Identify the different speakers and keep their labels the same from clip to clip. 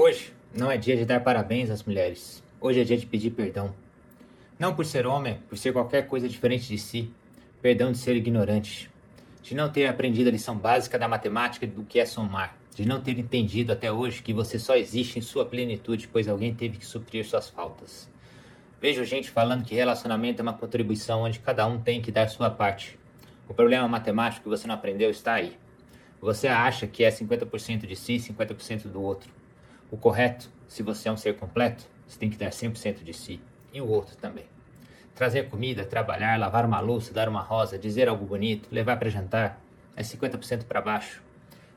Speaker 1: Hoje não é dia de dar parabéns às mulheres. Hoje é dia de pedir perdão. Não por ser homem, por ser qualquer coisa diferente de si. Perdão de ser ignorante. De não ter aprendido a lição básica da matemática do que é somar. De não ter entendido até hoje que você só existe em sua plenitude, pois alguém teve que suprir suas faltas. Vejo gente falando que relacionamento é uma contribuição onde cada um tem que dar sua parte. O problema matemático que você não aprendeu está aí. Você acha que é 50% de si e 50% do outro. O correto, se você é um ser completo, você tem que dar 100% de si e o outro também. Trazer comida, trabalhar, lavar uma louça, dar uma rosa, dizer algo bonito, levar para jantar, é 50% para baixo.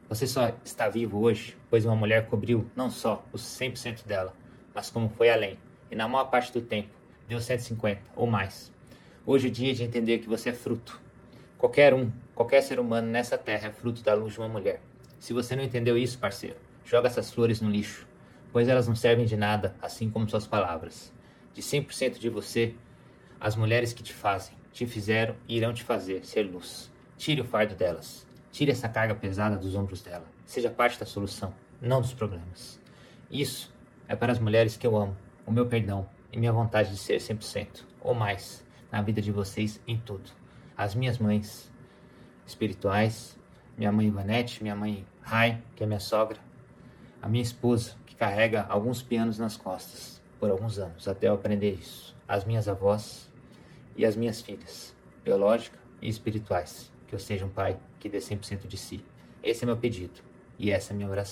Speaker 1: Você só está vivo hoje, pois uma mulher cobriu não só os 100% dela, mas como foi além, e na maior parte do tempo, deu 150 ou mais. Hoje é dia de entender que você é fruto. Qualquer um, qualquer ser humano nessa terra é fruto da luz de uma mulher. Se você não entendeu isso, parceiro, Joga essas flores no lixo, pois elas não servem de nada, assim como suas palavras. De 100% de você, as mulheres que te fazem, te fizeram e irão te fazer ser luz. Tire o fardo delas. Tire essa carga pesada dos ombros dela. Seja parte da solução, não dos problemas. Isso é para as mulheres que eu amo, o meu perdão e minha vontade de ser 100% ou mais na vida de vocês em tudo. As minhas mães espirituais, minha mãe Ivanete, minha mãe Rai, que é minha sogra, a minha esposa, que carrega alguns pianos nas costas por alguns anos, até eu aprender isso. As minhas avós e as minhas filhas, biológicas e espirituais. Que eu seja um pai que dê 100% de si. Esse é meu pedido e essa é minha oração.